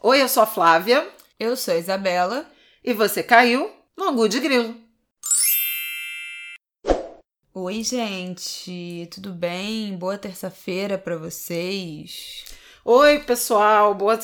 Oi, eu sou a Flávia. Eu sou a Isabela. E você caiu no Angu de Grilo. Oi, gente, tudo bem? Boa terça-feira para vocês. Oi, pessoal, boa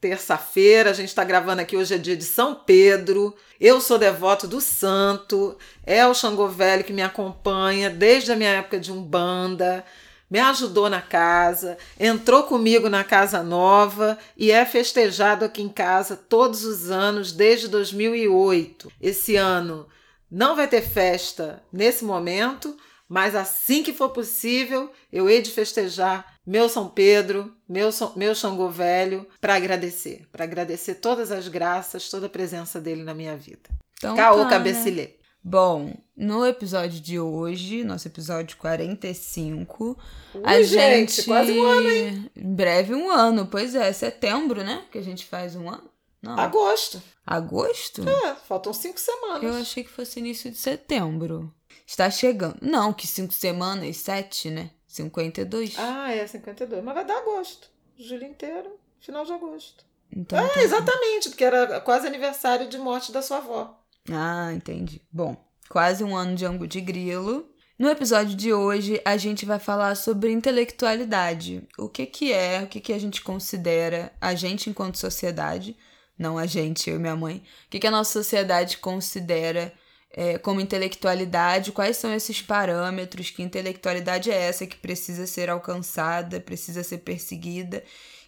terça-feira. A gente está gravando aqui hoje é dia de São Pedro. Eu sou devoto do santo. É o Xangô Velho que me acompanha desde a minha época de Umbanda me ajudou na casa, entrou comigo na casa nova e é festejado aqui em casa todos os anos desde 2008. Esse ano não vai ter festa nesse momento, mas assim que for possível, eu hei de festejar meu São Pedro, meu, meu Xangô Velho, para agradecer, para agradecer todas as graças, toda a presença dele na minha vida. Então, Caô tá, Cabecilê. Né? Bom, no episódio de hoje, nosso episódio 45, Ui, a gente, gente. Quase um ano, hein? Em breve um ano, pois é, setembro, né? Que a gente faz um ano. Não. Agosto. Agosto? É, faltam cinco semanas. Eu achei que fosse início de setembro. Está chegando. Não, que cinco semanas, sete, né? 52. Ah, é, 52. Mas vai dar agosto. Julho inteiro, final de agosto. Então, ah, tá exatamente, porque era quase aniversário de morte da sua avó. Ah, entendi. Bom, quase um ano de ângulo de grilo. No episódio de hoje, a gente vai falar sobre intelectualidade. O que que é, o que que a gente considera a gente enquanto sociedade, não a gente, eu e minha mãe. O que que a nossa sociedade considera é, como intelectualidade, quais são esses parâmetros, que intelectualidade é essa que precisa ser alcançada, precisa ser perseguida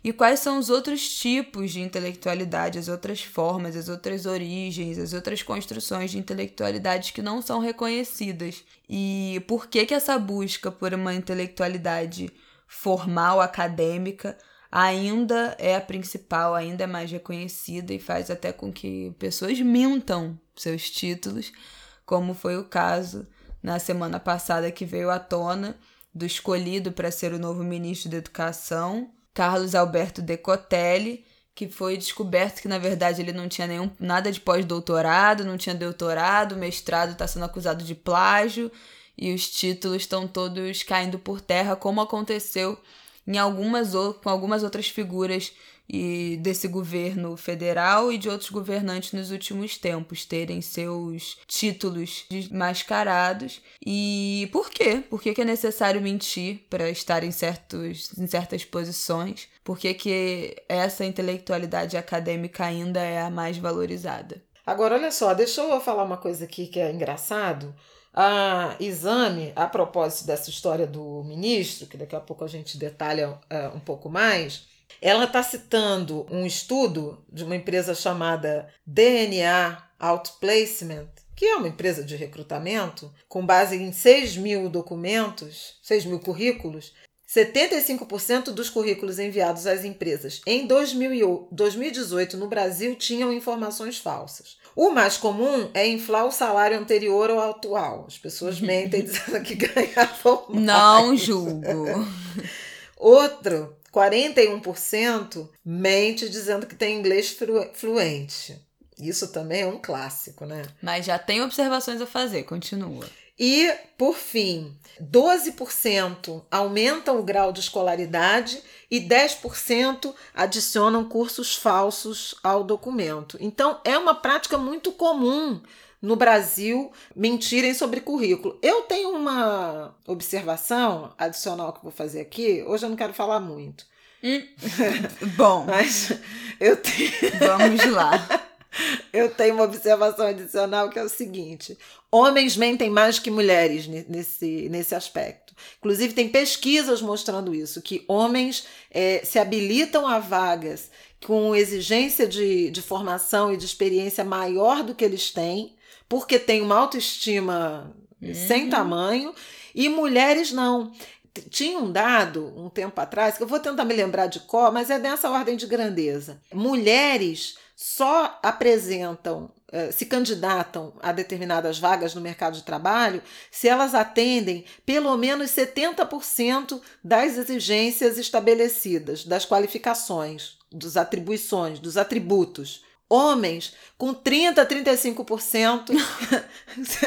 e quais são os outros tipos de intelectualidade, as outras formas, as outras origens, as outras construções de intelectualidade que não são reconhecidas. E por que que essa busca por uma intelectualidade formal, acadêmica, ainda é a principal, ainda é mais reconhecida e faz até com que pessoas mintam seus títulos, como foi o caso na semana passada que veio à tona do escolhido para ser o novo ministro da Educação, Carlos Alberto Decotelli, que foi descoberto que na verdade ele não tinha nenhum nada de pós-doutorado, não tinha doutorado, mestrado está sendo acusado de plágio e os títulos estão todos caindo por terra, como aconteceu em algumas com algumas outras figuras e desse governo federal e de outros governantes nos últimos tempos terem seus títulos mascarados. E por quê? Por que, que é necessário mentir para estar em, certos, em certas posições? Por que, que essa intelectualidade acadêmica ainda é a mais valorizada? Agora, olha só, deixa eu falar uma coisa aqui que é engraçado. A exame, a propósito dessa história do ministro, que daqui a pouco a gente detalha uh, um pouco mais, ela está citando um estudo de uma empresa chamada DNA Outplacement, que é uma empresa de recrutamento, com base em 6 mil documentos, 6 mil currículos. 75% dos currículos enviados às empresas em 2018 no Brasil tinham informações falsas. O mais comum é inflar o salário anterior ao atual. As pessoas mentem dizendo que ganhavam mais. Não julgo. Outro 41% mente dizendo que tem inglês fluente. Isso também é um clássico, né? Mas já tem observações a fazer, continua. E, por fim, 12% aumentam o grau de escolaridade e 10% adicionam cursos falsos ao documento. Então, é uma prática muito comum no Brasil mentirem sobre currículo. Eu tenho uma observação adicional que vou fazer aqui. Hoje eu não quero falar muito. Hum. Bom, mas eu tenho. Vamos lá. Eu tenho uma observação adicional que é o seguinte: homens mentem mais que mulheres nesse, nesse aspecto. Inclusive, tem pesquisas mostrando isso: que homens é, se habilitam a vagas com exigência de, de formação e de experiência maior do que eles têm, porque tem uma autoestima uhum. sem tamanho, e mulheres não. Tinha um dado um tempo atrás, que eu vou tentar me lembrar de cor, mas é dessa ordem de grandeza. Mulheres só apresentam, eh, se candidatam a determinadas vagas no mercado de trabalho se elas atendem pelo menos 70% das exigências estabelecidas, das qualificações, das atribuições, dos atributos. Homens com 30, 35%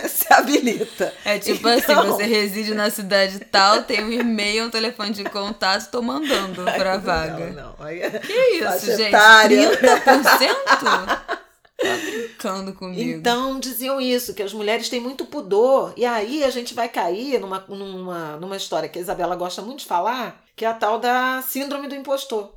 se habilita. É tipo então... assim, você reside na cidade tal, tem um e-mail, um telefone de contato, tô mandando pra vaga. Não, não. É que isso, gente? 30%? Tá brincando comigo. Então diziam isso, que as mulheres têm muito pudor. E aí a gente vai cair numa, numa, numa história que a Isabela gosta muito de falar, que é a tal da síndrome do impostor.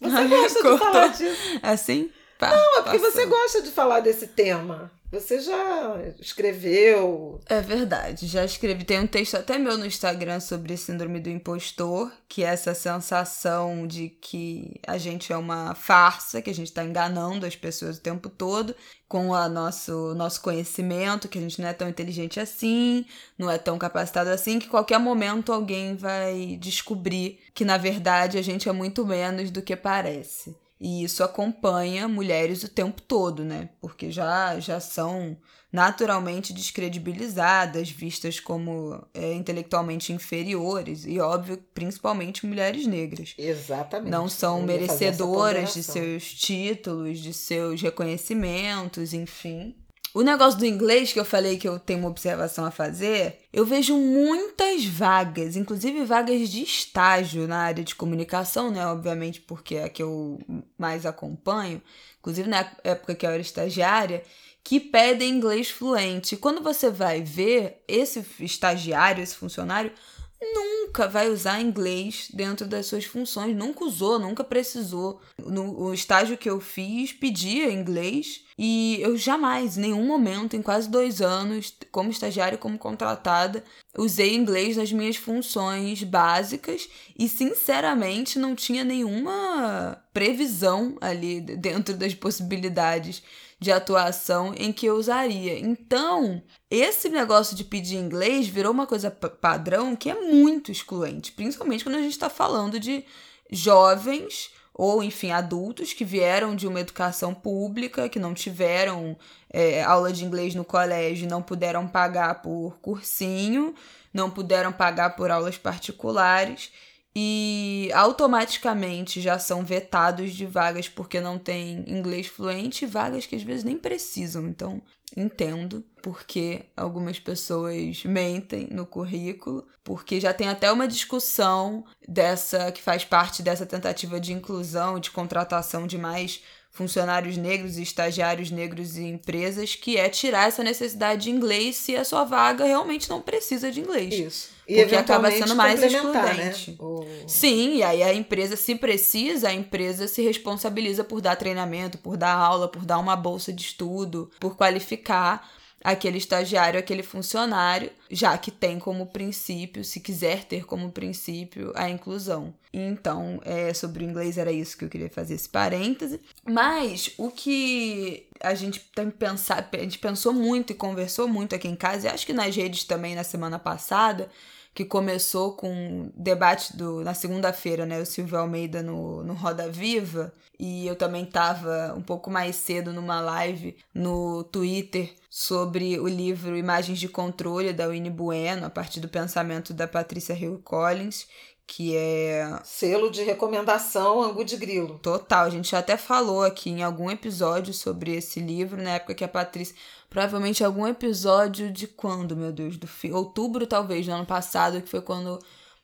Você Ai, gosta de falar disso? Assim? Pá, Não, é porque passou. você gosta de falar desse tema. Você já escreveu? É verdade, já escrevi. Tem um texto até meu no Instagram sobre síndrome do impostor, que é essa sensação de que a gente é uma farsa, que a gente está enganando as pessoas o tempo todo com o nosso, nosso conhecimento, que a gente não é tão inteligente assim, não é tão capacitado assim, que qualquer momento alguém vai descobrir que na verdade a gente é muito menos do que parece. E isso acompanha mulheres o tempo todo, né? Porque já, já são naturalmente descredibilizadas, vistas como é, intelectualmente inferiores e, óbvio, principalmente mulheres negras. Exatamente. Não são merecedoras de seus títulos, de seus reconhecimentos, enfim. O negócio do inglês que eu falei que eu tenho uma observação a fazer, eu vejo muitas vagas, inclusive vagas de estágio na área de comunicação, né? Obviamente, porque é a que eu mais acompanho, inclusive na época que eu era estagiária, que pedem inglês fluente. Quando você vai ver esse estagiário, esse funcionário, nunca vai usar inglês dentro das suas funções, nunca usou, nunca precisou. No estágio que eu fiz, pedia inglês e eu jamais, em nenhum momento, em quase dois anos, como estagiária, como contratada, usei inglês nas minhas funções básicas e, sinceramente, não tinha nenhuma previsão ali dentro das possibilidades de atuação em que eu usaria. Então, esse negócio de pedir inglês virou uma coisa padrão que é muito excluente, principalmente quando a gente está falando de jovens ou enfim adultos que vieram de uma educação pública, que não tiveram é, aula de inglês no colégio, não puderam pagar por cursinho, não puderam pagar por aulas particulares e automaticamente já são vetados de vagas porque não tem inglês fluente, vagas que às vezes nem precisam. Então, entendo porque algumas pessoas mentem no currículo, porque já tem até uma discussão dessa que faz parte dessa tentativa de inclusão, de contratação de mais funcionários negros e estagiários negros em empresas, que é tirar essa necessidade de inglês se a sua vaga realmente não precisa de inglês. Isso. E porque acaba sendo mais né? excludente. Né? Sim, e aí a empresa, se precisa, a empresa se responsabiliza por dar treinamento, por dar aula, por dar uma bolsa de estudo, por qualificar aquele estagiário, aquele funcionário, já que tem como princípio, se quiser ter como princípio, a inclusão. Então, é, sobre o inglês era isso que eu queria fazer esse parêntese. Mas o que a gente tem pensar, a gente pensou muito e conversou muito aqui em casa, e acho que nas redes também na semana passada, que começou com debate do, na segunda-feira, né? O Silvio Almeida no, no Roda Viva. E eu também estava um pouco mais cedo numa live no Twitter sobre o livro Imagens de Controle, da Winnie Bueno, a partir do pensamento da Patrícia Hill Collins que é. Selo de recomendação Angu de Grilo. Total, a gente já até falou aqui em algum episódio sobre esse livro, na época que a Patrícia. Provavelmente algum episódio de quando, meu Deus? Do fi... Outubro, talvez, do ano passado, que foi quando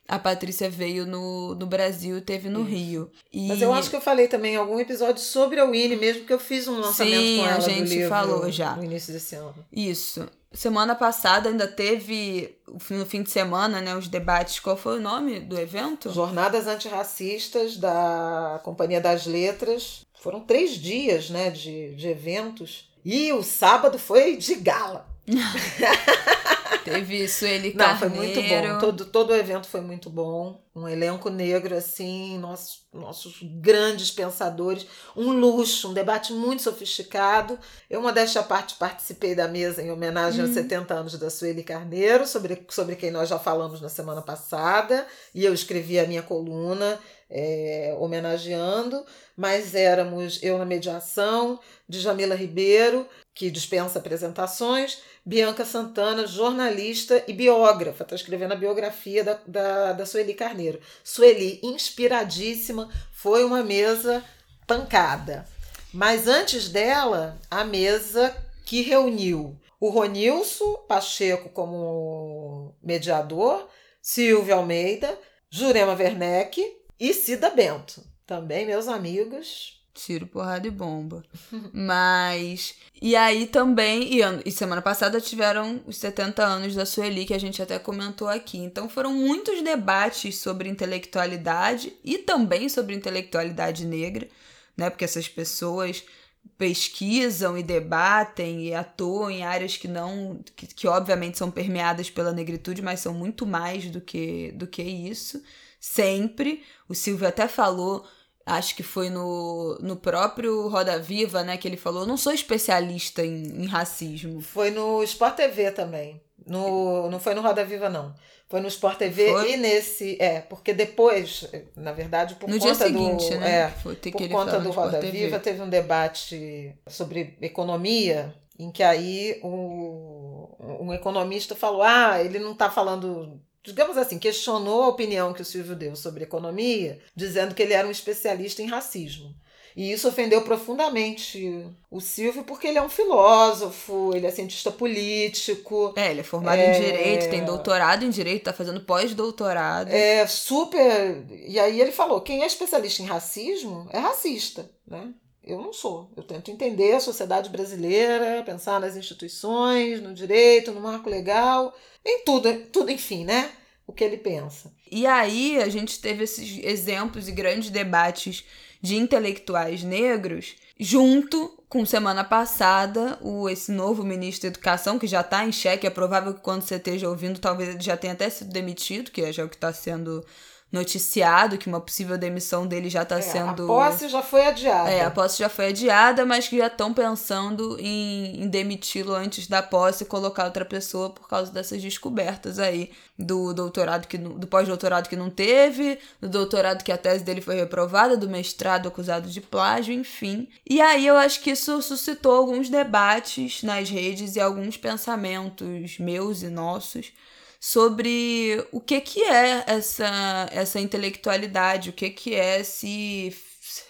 a Patrícia veio no, no Brasil teve no Isso. Rio. E... Mas eu acho que eu falei também em algum episódio sobre a Winnie, mesmo que eu fiz um lançamento Sim, com ela a gente falou já. no início desse ano. Isso semana passada ainda teve, no fim de semana, né, os debates. Qual foi o nome do evento? Jornadas Antirracistas da Companhia das Letras. Foram três dias né, de, de eventos. E o sábado foi de gala. Teve Sueli Não, Carneiro. foi muito bom. Todo, todo o evento foi muito bom. Um elenco negro, assim, nossos, nossos grandes pensadores. Um luxo, um debate muito sofisticado. Eu, modéstia à parte, participei da mesa em homenagem aos 70 uhum. anos da Sueli Carneiro, sobre, sobre quem nós já falamos na semana passada. E eu escrevi a minha coluna é, homenageando. Mas éramos eu na mediação, Djamila Ribeiro, que dispensa apresentações, Bianca Santana, jornalista e biógrafa, está escrevendo a biografia da, da, da Sueli Carneiro. Sueli, inspiradíssima, foi uma mesa pancada. Mas antes dela, a mesa que reuniu o Ronilson Pacheco como mediador, Silvia Almeida, Jurema Werneck e Cida Bento. Também meus amigos. Tiro, porrada e bomba. Mas. E aí também. E, e semana passada tiveram os 70 anos da Sueli, que a gente até comentou aqui. Então foram muitos debates sobre intelectualidade e também sobre intelectualidade negra, né? Porque essas pessoas pesquisam e debatem e atuam em áreas que não que, que obviamente são permeadas pela negritude, mas são muito mais do que do que isso. Sempre. O Silvio até falou acho que foi no, no próprio Roda Viva, né, que ele falou, não sou especialista em, em racismo. Foi no Sport TV também. No, não foi no Roda Viva, não. Foi no Sport TV foi? e nesse. É, porque depois, na verdade, por no conta dia seguinte, do. Né? É, por conta do Roda Viva, teve um debate sobre economia, em que aí o, um economista falou: ah, ele não está falando digamos assim, questionou a opinião que o Silvio deu sobre economia, dizendo que ele era um especialista em racismo. E isso ofendeu profundamente o Silvio, porque ele é um filósofo, ele é cientista político. É, ele é formado é... em direito, tem doutorado em direito, tá fazendo pós-doutorado. É super. E aí ele falou: quem é especialista em racismo é racista, né? Eu não sou. Eu tento entender a sociedade brasileira, pensar nas instituições, no direito, no marco legal, em tudo, tudo enfim, né? O que ele pensa. E aí a gente teve esses exemplos e grandes debates de intelectuais negros, junto com semana passada, o esse novo ministro da Educação, que já está em xeque, é provável que quando você esteja ouvindo, talvez ele já tenha até sido demitido, que é já o que está sendo noticiado que uma possível demissão dele já está é, sendo. A posse já foi adiada. É, a posse já foi adiada, mas que já estão pensando em, em demiti-lo antes da posse e colocar outra pessoa por causa dessas descobertas aí do doutorado que do pós-doutorado que não teve, do doutorado que a tese dele foi reprovada, do mestrado acusado de plágio, enfim. E aí eu acho que isso suscitou alguns debates nas redes e alguns pensamentos meus e nossos sobre o que que é essa essa intelectualidade, o que que é esse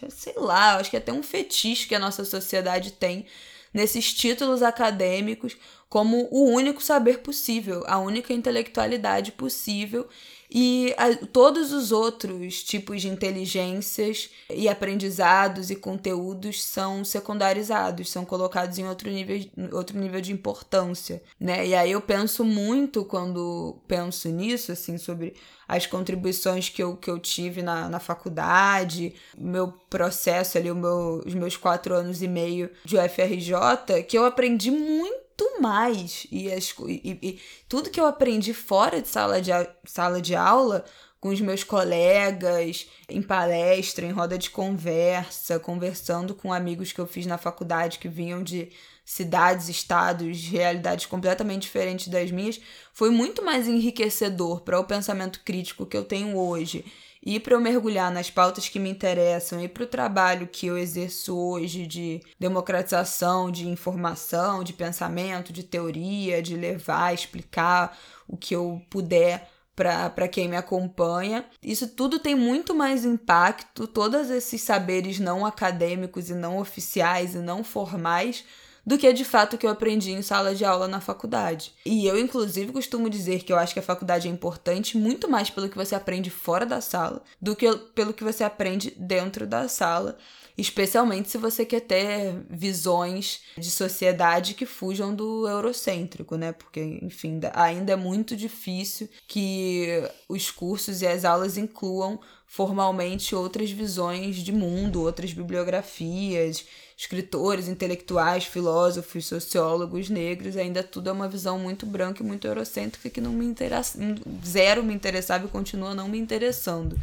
sei lá, acho que é até um fetiche que a nossa sociedade tem nesses títulos acadêmicos como o único saber possível, a única intelectualidade possível e a, todos os outros tipos de inteligências e aprendizados e conteúdos são secundarizados, são colocados em outro nível, outro nível de importância, né? E aí eu penso muito quando penso nisso, assim, sobre as contribuições que eu, que eu tive na, na faculdade, meu processo ali, o meu, os meus quatro anos e meio de UFRJ, que eu aprendi muito muito mais. E, as, e, e, tudo que eu aprendi fora de sala de, sala de aula, com os meus colegas, em palestra, em roda de conversa, conversando com amigos que eu fiz na faculdade que vinham de cidades, estados, realidades completamente diferentes das minhas, foi muito mais enriquecedor para o pensamento crítico que eu tenho hoje e para eu mergulhar nas pautas que me interessam e para o trabalho que eu exerço hoje de democratização de informação, de pensamento, de teoria, de levar, explicar o que eu puder para quem me acompanha. Isso tudo tem muito mais impacto, todos esses saberes não acadêmicos e não oficiais e não formais do que de fato que eu aprendi em sala de aula na faculdade. E eu, inclusive, costumo dizer que eu acho que a faculdade é importante muito mais pelo que você aprende fora da sala do que pelo que você aprende dentro da sala. Especialmente se você quer ter visões de sociedade que fujam do eurocêntrico, né? Porque, enfim, ainda é muito difícil que os cursos e as aulas incluam formalmente outras visões de mundo, outras bibliografias, escritores, intelectuais, filósofos, sociólogos negros, ainda tudo é uma visão muito branca e muito eurocêntrica que não me interessa, zero me interessava e continua não me interessando.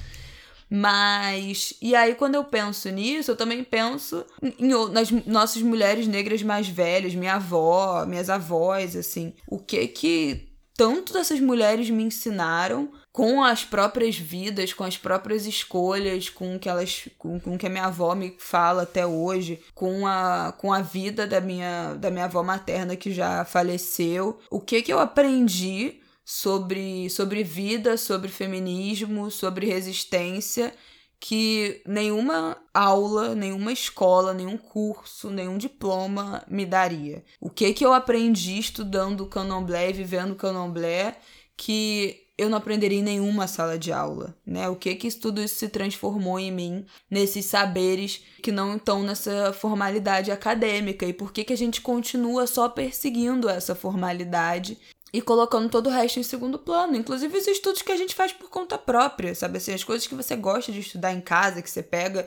Mas, e aí quando eu penso nisso, eu também penso em, nas nossas mulheres negras mais velhas, minha avó, minhas avós, assim, o que que tanto dessas mulheres me ensinaram com as próprias vidas, com as próprias escolhas, com que elas, com, com que a minha avó me fala até hoje, com a, com a vida da minha, da minha avó materna que já faleceu. O que que eu aprendi sobre, sobre vida, sobre feminismo, sobre resistência que nenhuma aula, nenhuma escola, nenhum curso, nenhum diploma me daria. O que que eu aprendi estudando candomblé e vivendo candomblé que eu não aprenderia em nenhuma sala de aula, né? O que que tudo isso se transformou em mim, nesses saberes que não estão nessa formalidade acadêmica e por que que a gente continua só perseguindo essa formalidade e colocando todo o resto em segundo plano, inclusive os estudos que a gente faz por conta própria, sabe assim, as coisas que você gosta de estudar em casa, que você pega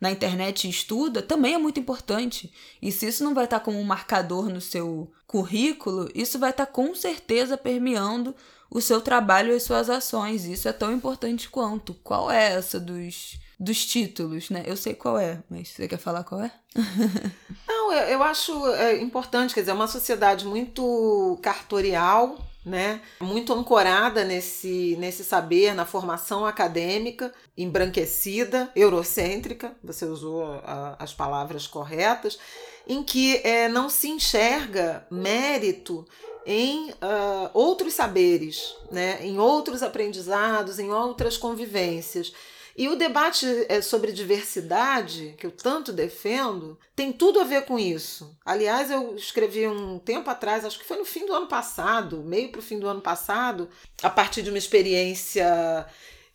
na internet e estuda, também é muito importante. E se isso não vai estar como um marcador no seu currículo, isso vai estar com certeza permeando o seu trabalho e as suas ações. Isso é tão importante quanto. Qual é essa dos dos títulos, né? Eu sei qual é, mas você quer falar qual é? Não, eu, eu acho é, importante, quer dizer, é uma sociedade muito cartorial, né? Muito ancorada nesse, nesse saber, na formação acadêmica, embranquecida, eurocêntrica, você usou a, as palavras corretas, em que é, não se enxerga mérito em uh, outros saberes, né? em outros aprendizados, em outras convivências. E o debate é, sobre diversidade, que eu tanto defendo, tem tudo a ver com isso. Aliás, eu escrevi um tempo atrás, acho que foi no fim do ano passado, meio para o fim do ano passado, a partir de uma experiência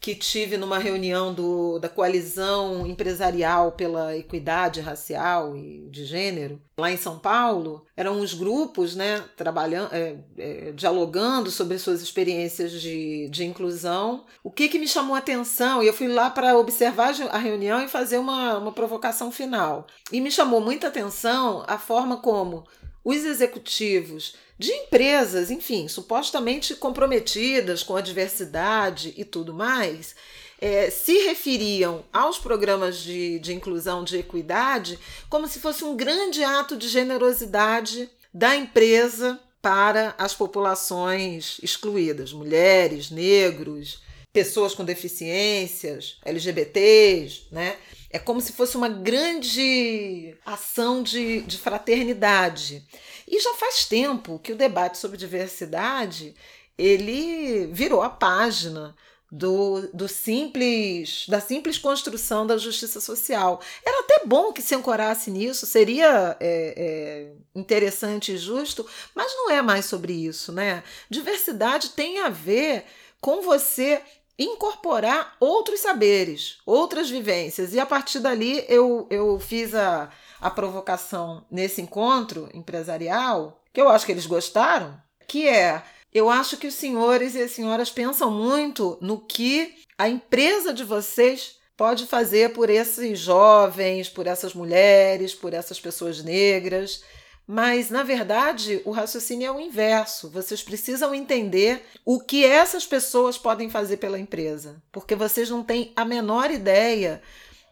que tive numa reunião do, da coalizão empresarial pela equidade racial e de gênero, lá em São Paulo, eram uns grupos né, trabalhando, é, é, dialogando sobre suas experiências de, de inclusão. O que, que me chamou a atenção, e eu fui lá para observar a reunião e fazer uma, uma provocação final. E me chamou muita atenção a forma como os executivos de empresas, enfim, supostamente comprometidas com a diversidade e tudo mais, é, se referiam aos programas de, de inclusão, de equidade, como se fosse um grande ato de generosidade da empresa para as populações excluídas, mulheres, negros, pessoas com deficiências, LGBTs, né? É como se fosse uma grande ação de, de fraternidade. E já faz tempo que o debate sobre diversidade ele virou a página do, do simples da simples construção da justiça social. Era até bom que se ancorasse nisso, seria é, é, interessante e justo, mas não é mais sobre isso, né? Diversidade tem a ver com você incorporar outros saberes, outras vivências. E a partir dali eu, eu fiz a, a provocação nesse encontro empresarial, que eu acho que eles gostaram, que é: eu acho que os senhores e as senhoras pensam muito no que a empresa de vocês pode fazer por esses jovens, por essas mulheres, por essas pessoas negras. Mas, na verdade, o raciocínio é o inverso. Vocês precisam entender o que essas pessoas podem fazer pela empresa, porque vocês não têm a menor ideia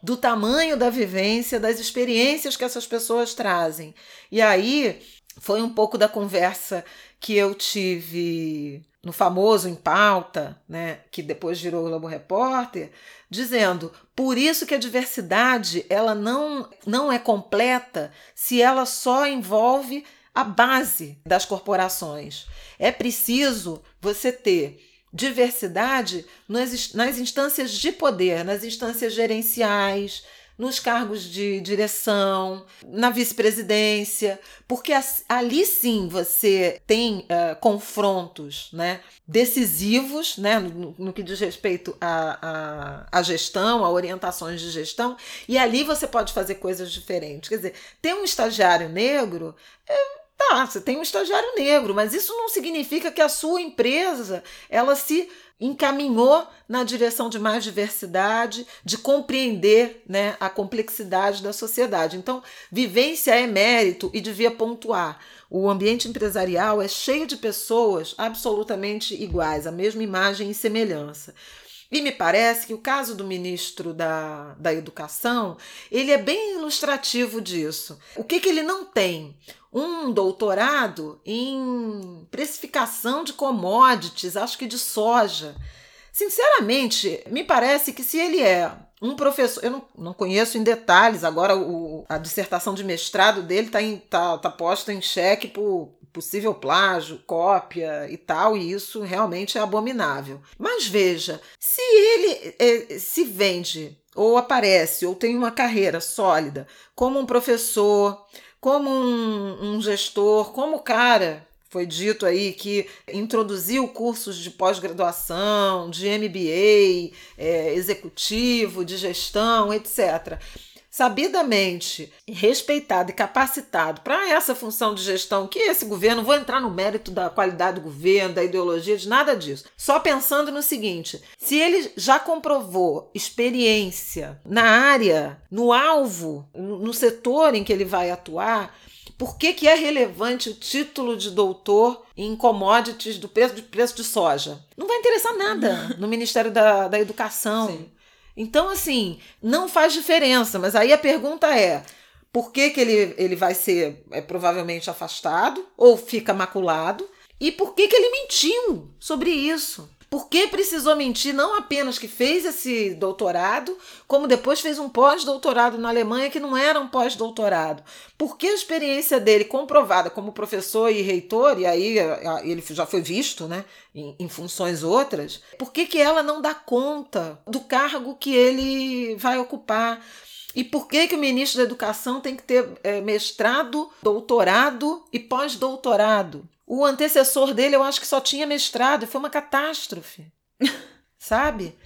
do tamanho da vivência, das experiências que essas pessoas trazem. E aí foi um pouco da conversa que eu tive no famoso Em Pauta, né, que depois virou Globo Repórter, dizendo por isso que a diversidade ela não, não é completa se ela só envolve a base das corporações. É preciso você ter diversidade nas instâncias de poder, nas instâncias gerenciais, nos cargos de direção, na vice-presidência, porque ali sim você tem uh, confrontos né, decisivos né, no, no, que diz respeito à, à, gestão, a orientações de gestão, e ali você pode fazer coisas diferentes. Quer dizer, ter um estagiário negro. É, Tá, você tem um estagiário negro, mas isso não significa que a sua empresa ela se encaminhou na direção de mais diversidade, de compreender né, a complexidade da sociedade. Então, vivência é mérito e devia pontuar. O ambiente empresarial é cheio de pessoas absolutamente iguais, a mesma imagem e semelhança. E me parece que o caso do ministro da, da Educação, ele é bem ilustrativo disso. O que, que ele não tem? Um doutorado em precificação de commodities, acho que de soja. Sinceramente, me parece que se ele é um professor, eu não, não conheço em detalhes, agora o, a dissertação de mestrado dele está tá, tá posta em xeque por possível plágio, cópia e tal, e isso realmente é abominável. Mas veja, se ele é, se vende ou aparece, ou tem uma carreira sólida, como um professor, como um, um gestor, como o cara foi dito aí que introduziu cursos de pós-graduação, de MBA, é, executivo, de gestão, etc sabidamente respeitado e capacitado para essa função de gestão que esse governo, vou entrar no mérito da qualidade do governo, da ideologia, de nada disso. Só pensando no seguinte: se ele já comprovou experiência na área, no alvo, no setor em que ele vai atuar, por que, que é relevante o título de doutor em commodities do preço de, preço de soja? Não vai interessar nada no Ministério da, da Educação. Sim. Então, assim, não faz diferença. Mas aí a pergunta é: por que, que ele, ele vai ser é, provavelmente afastado ou fica maculado? E por que, que ele mentiu sobre isso? Por que precisou mentir? Não apenas que fez esse doutorado, como depois fez um pós-doutorado na Alemanha que não era um pós-doutorado. Por que a experiência dele comprovada como professor e reitor, e aí ele já foi visto né, em, em funções outras, por que, que ela não dá conta do cargo que ele vai ocupar? E por que, que o ministro da Educação tem que ter é, mestrado, doutorado e pós-doutorado? O antecessor dele, eu acho que só tinha mestrado, e foi uma catástrofe. Sabe?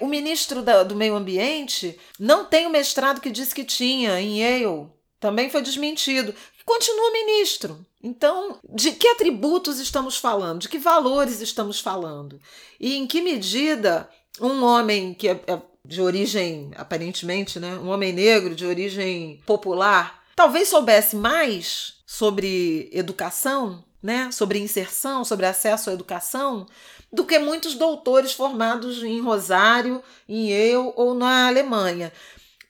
O ministro da, do Meio Ambiente não tem o mestrado que disse que tinha em Yale. Também foi desmentido. Continua ministro. Então, de que atributos estamos falando? De que valores estamos falando? E em que medida um homem que é, é de origem, aparentemente, né? Um homem negro de origem popular, talvez soubesse mais sobre educação né, sobre inserção, sobre acesso à educação, do que muitos doutores formados em Rosário, em Yale ou na Alemanha.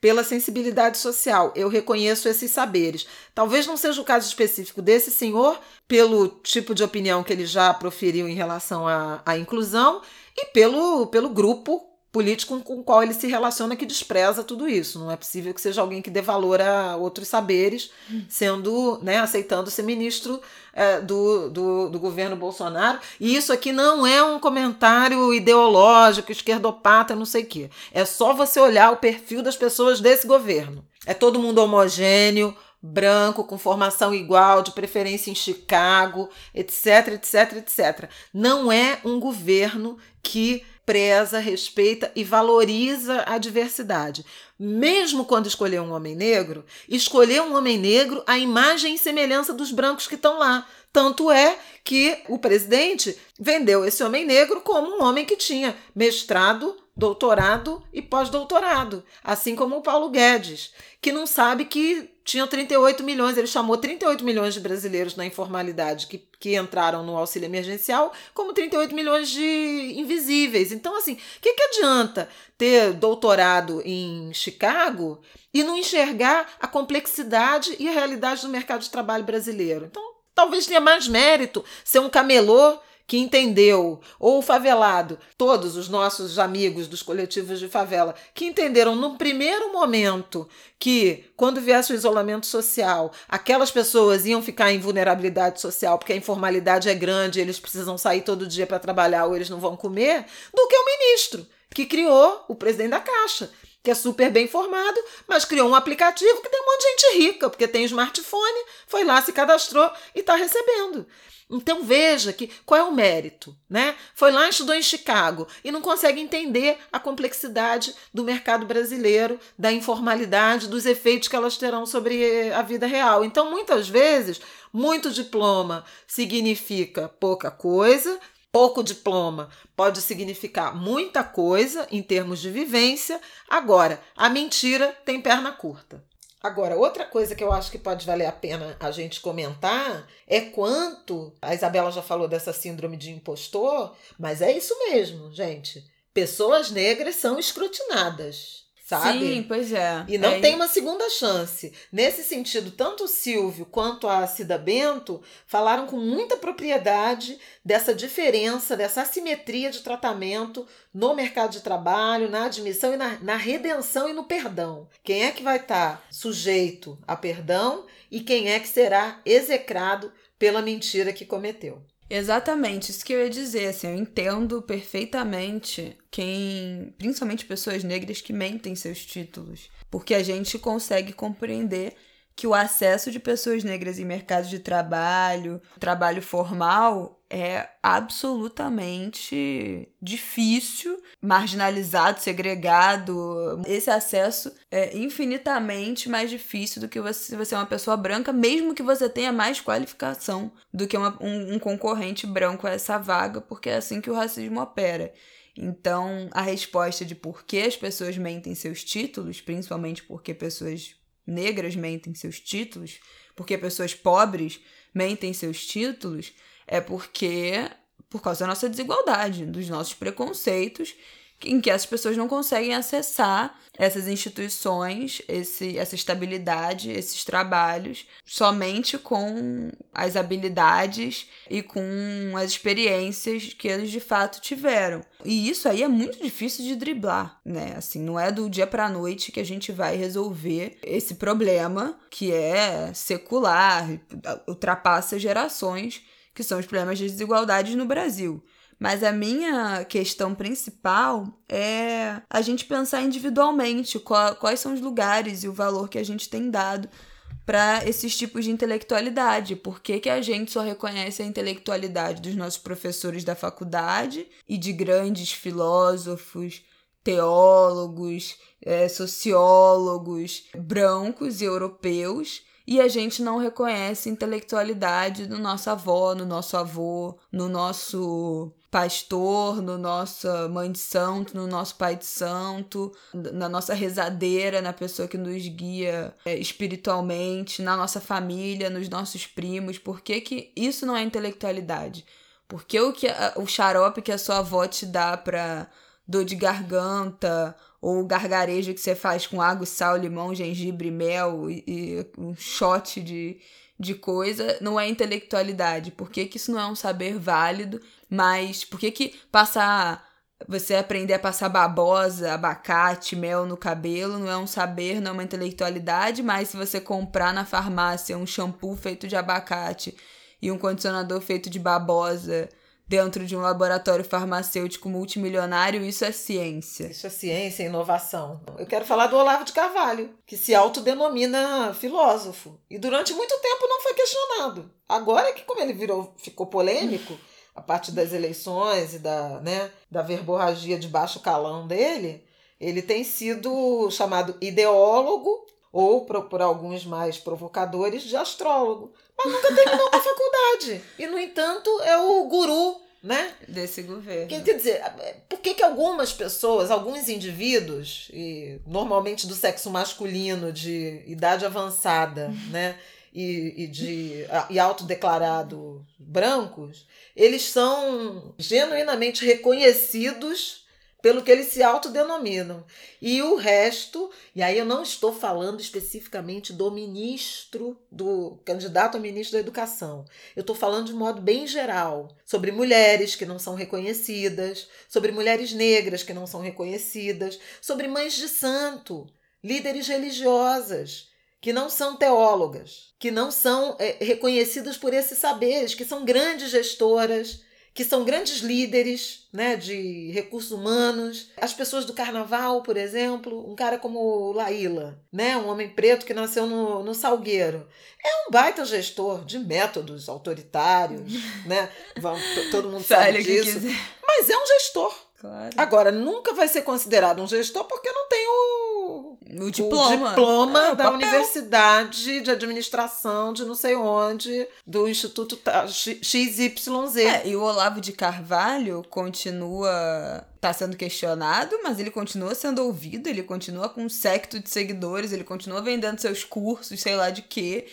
Pela sensibilidade social, eu reconheço esses saberes. Talvez não seja o caso específico desse senhor, pelo tipo de opinião que ele já proferiu em relação à, à inclusão e pelo, pelo grupo político com o qual ele se relaciona que despreza tudo isso. Não é possível que seja alguém que dê valor a outros saberes, sendo, né, aceitando ser ministro é, do, do, do governo Bolsonaro. E isso aqui não é um comentário ideológico, esquerdopata, não sei o quê. É só você olhar o perfil das pessoas desse governo. É todo mundo homogêneo, branco, com formação igual, de preferência em Chicago, etc, etc, etc. Não é um governo que preza, respeita e valoriza a diversidade. Mesmo quando escolher um homem negro, escolher um homem negro à imagem e semelhança dos brancos que estão lá. Tanto é que o presidente vendeu esse homem negro como um homem que tinha mestrado, doutorado e pós-doutorado, assim como o Paulo Guedes, que não sabe que tinha 38 milhões, ele chamou 38 milhões de brasileiros na informalidade que, que entraram no auxílio emergencial, como 38 milhões de invisíveis. Então, assim, o que, que adianta ter doutorado em Chicago e não enxergar a complexidade e a realidade do mercado de trabalho brasileiro? Então, talvez tenha mais mérito ser um camelô que entendeu, ou o favelado, todos os nossos amigos dos coletivos de favela, que entenderam num primeiro momento que, quando viesse o isolamento social, aquelas pessoas iam ficar em vulnerabilidade social porque a informalidade é grande, eles precisam sair todo dia para trabalhar ou eles não vão comer, do que o ministro, que criou o presidente da Caixa que é super bem formado, mas criou um aplicativo que tem um monte de gente rica, porque tem smartphone, foi lá, se cadastrou e está recebendo. Então veja que qual é o mérito, né? Foi lá, estudou em Chicago e não consegue entender a complexidade do mercado brasileiro, da informalidade, dos efeitos que elas terão sobre a vida real. Então, muitas vezes, muito diploma significa pouca coisa, pouco diploma pode significar muita coisa em termos de vivência. Agora, a mentira tem perna curta. Agora, outra coisa que eu acho que pode valer a pena a gente comentar é quanto. A Isabela já falou dessa síndrome de impostor, mas é isso mesmo, gente. Pessoas negras são escrutinadas sabe? Sim, pois é. E não é. tem uma segunda chance. Nesse sentido, tanto o Silvio quanto a Cida Bento falaram com muita propriedade dessa diferença, dessa assimetria de tratamento no mercado de trabalho, na admissão e na, na redenção e no perdão. Quem é que vai estar tá sujeito a perdão e quem é que será execrado pela mentira que cometeu. Exatamente, isso que eu ia dizer, assim, eu entendo perfeitamente quem, principalmente pessoas negras que mentem seus títulos, porque a gente consegue compreender que o acesso de pessoas negras em mercado de trabalho, trabalho formal, é absolutamente difícil, marginalizado, segregado. Esse acesso é infinitamente mais difícil do que você, se você é uma pessoa branca, mesmo que você tenha mais qualificação do que uma, um, um concorrente branco a essa vaga, porque é assim que o racismo opera. Então, a resposta de por que as pessoas mentem seus títulos, principalmente porque pessoas negras mentem seus títulos, porque pessoas pobres mentem seus títulos, é porque por causa da nossa desigualdade, dos nossos preconceitos em que essas pessoas não conseguem acessar essas instituições, esse, essa estabilidade, esses trabalhos, somente com as habilidades e com as experiências que eles de fato tiveram. E isso aí é muito difícil de driblar, né? Assim, não é do dia para noite que a gente vai resolver esse problema que é secular, ultrapassa gerações, que são os problemas de desigualdade no Brasil. Mas a minha questão principal é a gente pensar individualmente qual, quais são os lugares e o valor que a gente tem dado para esses tipos de intelectualidade. Por que, que a gente só reconhece a intelectualidade dos nossos professores da faculdade e de grandes filósofos, teólogos, é, sociólogos brancos e europeus e a gente não reconhece intelectualidade no nosso avó, no nosso avô, no nosso pastor, no nossa mãe de santo, no nosso pai de santo, na nossa rezadeira, na pessoa que nos guia é, espiritualmente, na nossa família, nos nossos primos. Por que, que isso não é intelectualidade? Porque o, que a, o xarope que a sua avó te dá pra dor de garganta, ou o gargarejo que você faz com água, sal, limão, gengibre, mel e, e um shot de, de coisa, não é intelectualidade? Por que, que isso não é um saber válido? Mas por que, que passar. Você aprender a passar babosa, abacate, mel no cabelo não é um saber, não é uma intelectualidade, mas se você comprar na farmácia um shampoo feito de abacate e um condicionador feito de babosa dentro de um laboratório farmacêutico multimilionário, isso é ciência. Isso é ciência, inovação. Eu quero falar do Olavo de Carvalho, que se autodenomina filósofo. E durante muito tempo não foi questionado. Agora que como ele virou, ficou polêmico, a partir das eleições e da, né, da verborragia de baixo calão dele, ele tem sido chamado ideólogo ou, por alguns mais provocadores, de astrólogo. Mas nunca terminou a faculdade. E, no entanto, é o guru né? Desse governo. Quer dizer, por que, que algumas pessoas, alguns indivíduos, e normalmente do sexo masculino, de idade avançada, né? E, e de e autodeclarado brancos, eles são genuinamente reconhecidos pelo que eles se autodenominam. E o resto, e aí eu não estou falando especificamente do ministro, do candidato a ministro da Educação. Eu estou falando de modo bem geral, sobre mulheres que não são reconhecidas, sobre mulheres negras que não são reconhecidas, sobre mães de santo, líderes religiosas que não são teólogas, que não são é, reconhecidas por esses saberes, que são grandes gestoras, que são grandes líderes né, de recursos humanos. As pessoas do carnaval, por exemplo, um cara como Laíla, né, um homem preto que nasceu no, no Salgueiro. É um baita gestor de métodos autoritários, né? Todo mundo sabe disso. Mas é um gestor. Claro. Agora, nunca vai ser considerado um gestor porque não tem o, o diploma, o diploma é, o da papel. Universidade de Administração de não sei onde, do Instituto XYZ. É, e o Olavo de Carvalho continua. Tá sendo questionado, mas ele continua sendo ouvido, ele continua com um secto de seguidores, ele continua vendendo seus cursos, sei lá de quê.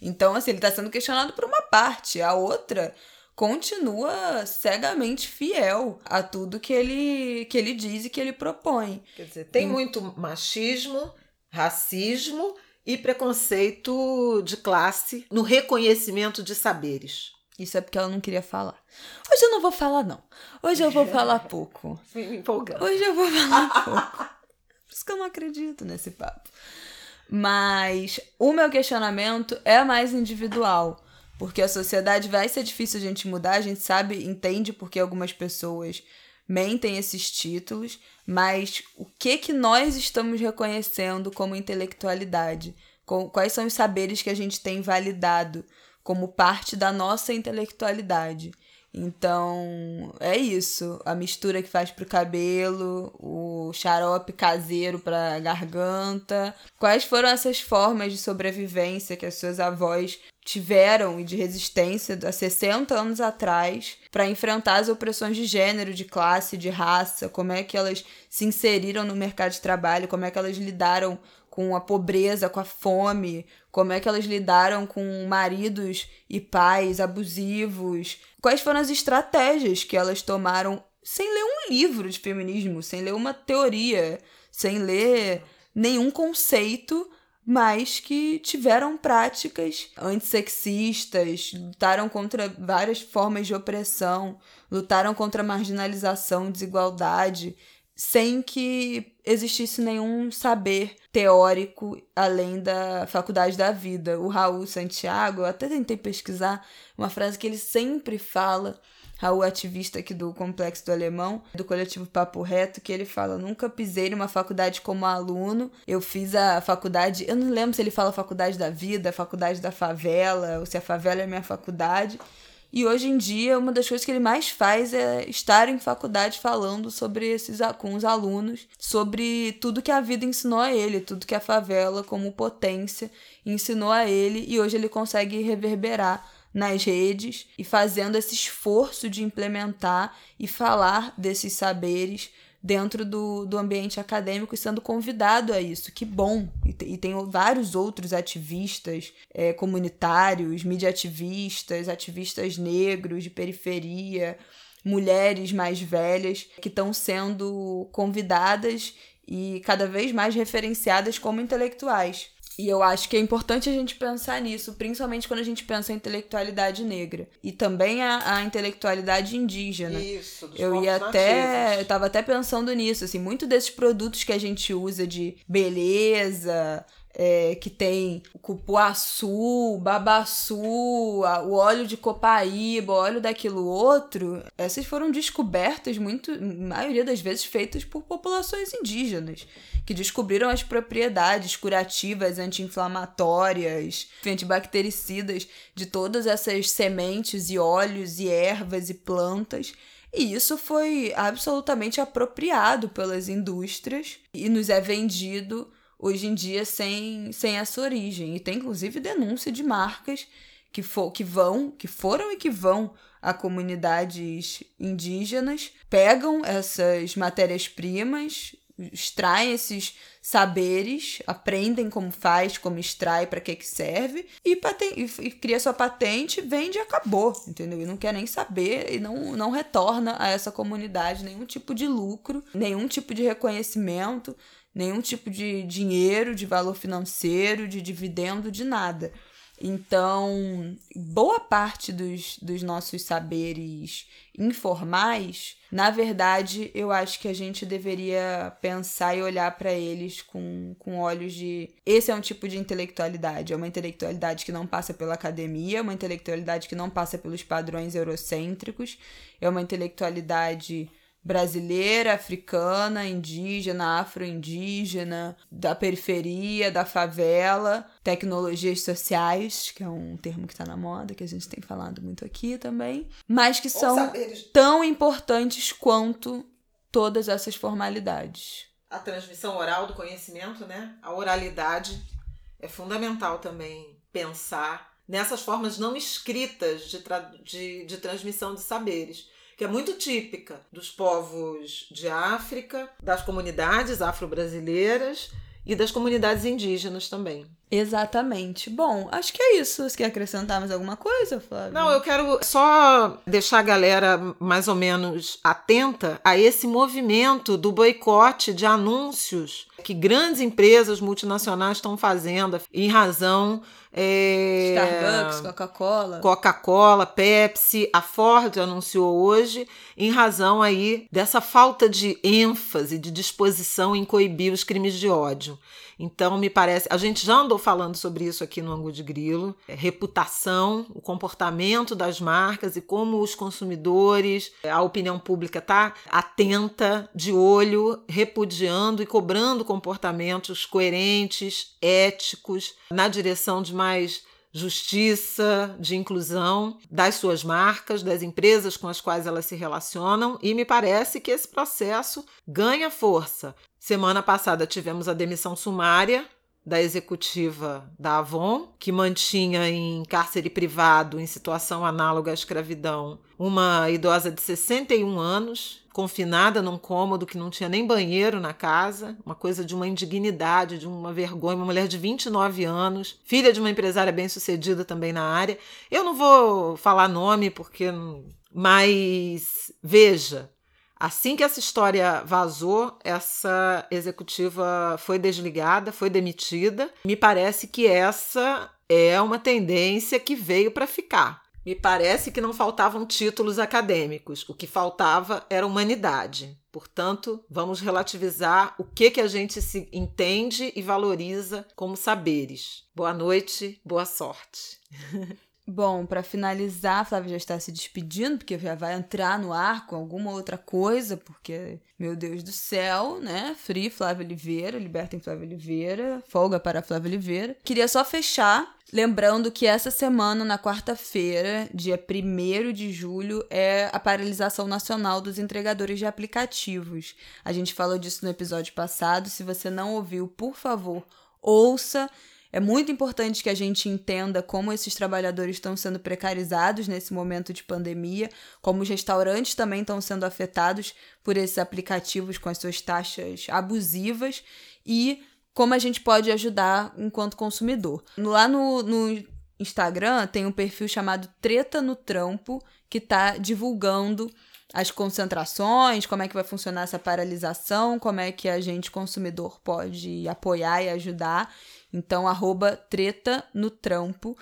Então, assim, ele tá sendo questionado por uma parte. A outra continua cegamente fiel a tudo que ele, que ele diz e que ele propõe. Quer dizer, tem muito machismo, racismo e preconceito de classe no reconhecimento de saberes. Isso é porque ela não queria falar. Hoje eu não vou falar, não. Hoje eu vou falar pouco. Me empolgando. Hoje eu vou falar pouco. Por isso que eu não acredito nesse papo. Mas o meu questionamento é mais individual Porque a sociedade vai ser difícil a gente mudar, a gente sabe, entende porque algumas pessoas mentem esses títulos, mas o que que nós estamos reconhecendo como intelectualidade? Quais são os saberes que a gente tem validado como parte da nossa intelectualidade? Então, é isso. A mistura que faz pro cabelo, o xarope caseiro pra garganta. Quais foram essas formas de sobrevivência que as suas avós tiveram e de resistência há 60 anos atrás para enfrentar as opressões de gênero, de classe, de raça, como é que elas se inseriram no mercado de trabalho, como é que elas lidaram com a pobreza, com a fome, como é que elas lidaram com maridos e pais abusivos, quais foram as estratégias que elas tomaram sem ler um livro de feminismo, sem ler uma teoria, sem ler nenhum conceito, mas que tiveram práticas antissexistas, lutaram contra várias formas de opressão, lutaram contra marginalização, desigualdade sem que existisse nenhum saber teórico além da faculdade da vida. O Raul Santiago, eu até tentei pesquisar uma frase que ele sempre fala, Raul, ativista aqui do Complexo do Alemão, do coletivo Papo Reto, que ele fala: nunca pisei numa faculdade como aluno. Eu fiz a faculdade, eu não lembro se ele fala faculdade da vida, faculdade da favela, ou se a favela é minha faculdade. E hoje em dia, uma das coisas que ele mais faz é estar em faculdade falando sobre esses com os alunos, sobre tudo que a vida ensinou a ele, tudo que a favela como potência ensinou a ele, e hoje ele consegue reverberar nas redes e fazendo esse esforço de implementar e falar desses saberes dentro do, do ambiente acadêmico e sendo convidado a isso. Que bom! E, e tem vários outros ativistas é, comunitários, ativistas ativistas negros de periferia, mulheres mais velhas que estão sendo convidadas e cada vez mais referenciadas como intelectuais. E eu acho que é importante a gente pensar nisso, principalmente quando a gente pensa em intelectualidade negra. E também a, a intelectualidade indígena. Isso, dos Eu ia até. Eu tava até pensando nisso, assim, muito desses produtos que a gente usa de beleza, é, que tem o cupuaçu, babaçu, o óleo de copaíba, o óleo daquilo outro, essas foram descobertas muito, maioria das vezes feitas por populações indígenas, que descobriram as propriedades curativas, anti-inflamatórias, antibactericidas de todas essas sementes e óleos e ervas e plantas. E isso foi absolutamente apropriado pelas indústrias e nos é vendido hoje em dia sem, sem essa origem. E tem inclusive denúncia de marcas que, for, que vão, que foram e que vão a comunidades indígenas, pegam essas matérias-primas, extraem esses saberes, aprendem como faz, como extrai, para que que serve e, paten e, cria sua patente, vende e acabou, entendeu? E não quer nem saber e não, não retorna a essa comunidade nenhum tipo de lucro, nenhum tipo de reconhecimento, nenhum tipo de dinheiro, de valor financeiro, de dividendo, de nada. Então, boa parte dos, dos nossos saberes informais, na verdade, eu acho que a gente deveria pensar e olhar para eles com, com olhos de. Esse é um tipo de intelectualidade. É uma intelectualidade que não passa pela academia, é uma intelectualidade que não passa pelos padrões eurocêntricos, é uma intelectualidade brasileira, africana, indígena, afro-indígena, da periferia, da favela, tecnologias sociais, que é um termo que está na moda, que a gente tem falado muito aqui também, mas que são tão importantes quanto todas essas formalidades. A transmissão oral do conhecimento, né? A oralidade é fundamental também pensar nessas formas não escritas de, de, de transmissão de saberes que é muito típica dos povos de África, das comunidades afro-brasileiras e das comunidades indígenas também. Exatamente. Bom, acho que é isso. Você quer acrescentar mais alguma coisa, Flávio? Não, eu quero só deixar a galera mais ou menos atenta a esse movimento do boicote de anúncios que grandes empresas multinacionais estão fazendo em razão é... Starbucks, Coca-Cola. Coca-Cola, Pepsi, a Ford anunciou hoje, em razão aí dessa falta de ênfase, de disposição em coibir os crimes de ódio. Então, me parece. A gente já andou falando sobre isso aqui no Angu de Grilo: é, reputação, o comportamento das marcas e como os consumidores, a opinião pública está atenta, de olho, repudiando e cobrando comportamentos coerentes, éticos, na direção de mais justiça, de inclusão das suas marcas, das empresas com as quais elas se relacionam, e me parece que esse processo ganha força. Semana passada tivemos a demissão sumária da executiva da Avon, que mantinha em cárcere privado, em situação análoga à escravidão, uma idosa de 61 anos, confinada num cômodo que não tinha nem banheiro na casa, uma coisa de uma indignidade, de uma vergonha, uma mulher de 29 anos, filha de uma empresária bem-sucedida também na área. Eu não vou falar nome porque mas veja, Assim que essa história vazou, essa executiva foi desligada, foi demitida. Me parece que essa é uma tendência que veio para ficar. Me parece que não faltavam títulos acadêmicos, o que faltava era humanidade. Portanto, vamos relativizar o que, que a gente se entende e valoriza como saberes. Boa noite, boa sorte. Bom, para finalizar, a Flávia já está se despedindo, porque já vai entrar no ar com alguma outra coisa, porque, meu Deus do céu, né? Free Flávia Oliveira, libertem Flávia Oliveira, folga para Flávia Oliveira. Queria só fechar lembrando que essa semana, na quarta-feira, dia 1 de julho, é a paralisação nacional dos entregadores de aplicativos. A gente falou disso no episódio passado. Se você não ouviu, por favor, ouça. É muito importante que a gente entenda como esses trabalhadores estão sendo precarizados nesse momento de pandemia, como os restaurantes também estão sendo afetados por esses aplicativos com as suas taxas abusivas e como a gente pode ajudar enquanto consumidor. Lá no, no Instagram tem um perfil chamado Treta no Trampo, que está divulgando as concentrações, como é que vai funcionar essa paralisação, como é que a gente, consumidor, pode apoiar e ajudar. Então, arroba treta no trampo.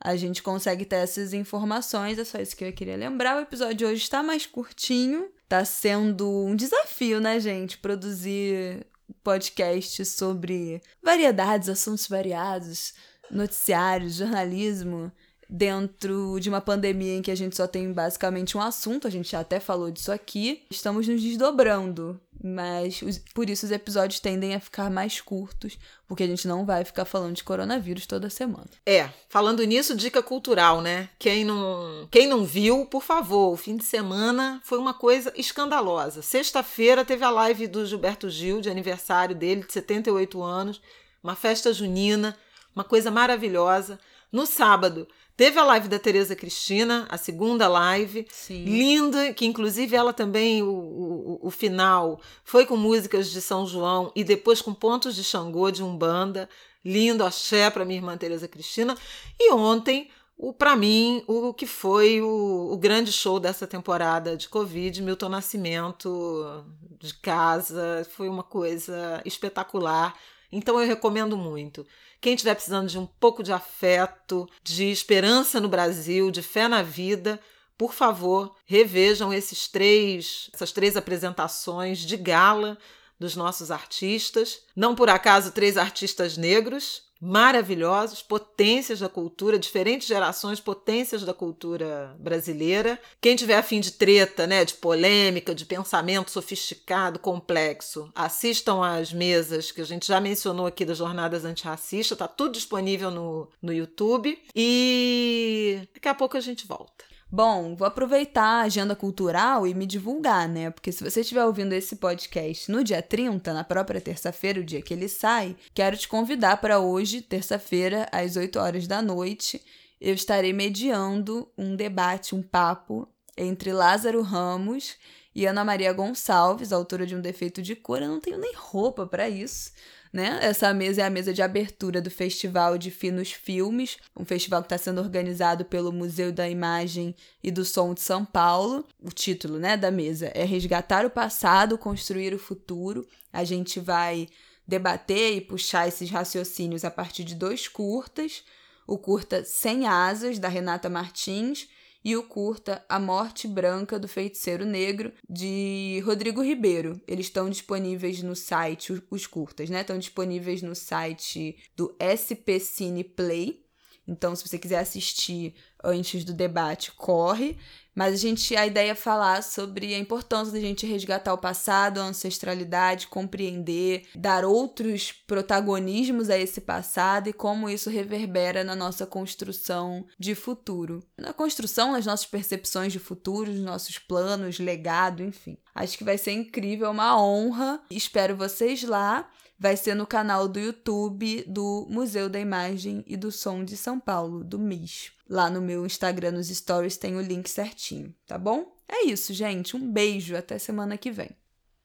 A gente consegue ter essas informações. É só isso que eu queria lembrar. O episódio de hoje está mais curtinho. Tá sendo um desafio, né, gente? Produzir podcast sobre variedades, assuntos variados, noticiários, jornalismo dentro de uma pandemia em que a gente só tem basicamente um assunto, a gente já até falou disso aqui, estamos nos desdobrando, mas os, por isso os episódios tendem a ficar mais curtos, porque a gente não vai ficar falando de coronavírus toda semana. É, falando nisso, dica cultural, né? Quem não, quem não viu, por favor, o fim de semana foi uma coisa escandalosa. Sexta-feira teve a live do Gilberto Gil, de aniversário dele, de 78 anos, uma festa junina, uma coisa maravilhosa. No sábado, Teve a live da Tereza Cristina, a segunda live, Sim. linda, que inclusive ela também, o, o, o, final, foi com músicas de São João e depois com pontos de Xangô, de Umbanda. Lindo, axé para minha irmã Tereza Cristina. E ontem, o para mim, o que foi o, o grande show dessa temporada de Covid, Milton Nascimento, de casa, foi uma coisa espetacular. Então eu recomendo muito. Quem estiver precisando de um pouco de afeto, de esperança no Brasil, de fé na vida, por favor, revejam esses três, essas três apresentações de gala dos nossos artistas. Não por acaso três artistas negros, maravilhosos, potências da cultura, diferentes gerações, potências da cultura brasileira. Quem tiver afim de treta, né, de polêmica, de pensamento sofisticado, complexo, assistam às mesas que a gente já mencionou aqui das jornadas antirracistas, tá tudo disponível no, no YouTube. E daqui a pouco a gente volta. Bom, vou aproveitar a agenda cultural e me divulgar, né? Porque se você estiver ouvindo esse podcast no dia 30, na própria terça-feira, o dia que ele sai, quero te convidar para hoje, terça-feira, às 8 horas da noite. Eu estarei mediando um debate, um papo entre Lázaro Ramos e Ana Maria Gonçalves, autora de Um Defeito de Cor. Eu não tenho nem roupa para isso né? Essa mesa é a mesa de abertura do Festival de Finos Filmes, um festival que está sendo organizado pelo Museu da Imagem e do Som de São Paulo. O título, né, da mesa é Resgatar o Passado, Construir o Futuro. A gente vai debater e puxar esses raciocínios a partir de dois curtas. O curta Sem Asas, da Renata Martins, e o curta A Morte Branca do Feiticeiro Negro, de Rodrigo Ribeiro. Eles estão disponíveis no site, os curtas, né? Estão disponíveis no site do SP Cine Play. Então, se você quiser assistir antes do debate, corre. Mas a gente, a ideia é falar sobre a importância da gente resgatar o passado, a ancestralidade, compreender, dar outros protagonismos a esse passado e como isso reverbera na nossa construção de futuro. Na construção, nas nossas percepções de futuro, nos nossos planos, legado, enfim. Acho que vai ser incrível, uma honra. Espero vocês lá vai ser no canal do YouTube do Museu da Imagem e do Som de São Paulo, do MIS. Lá no meu Instagram, nos stories, tem o link certinho, tá bom? É isso, gente. Um beijo. Até semana que vem.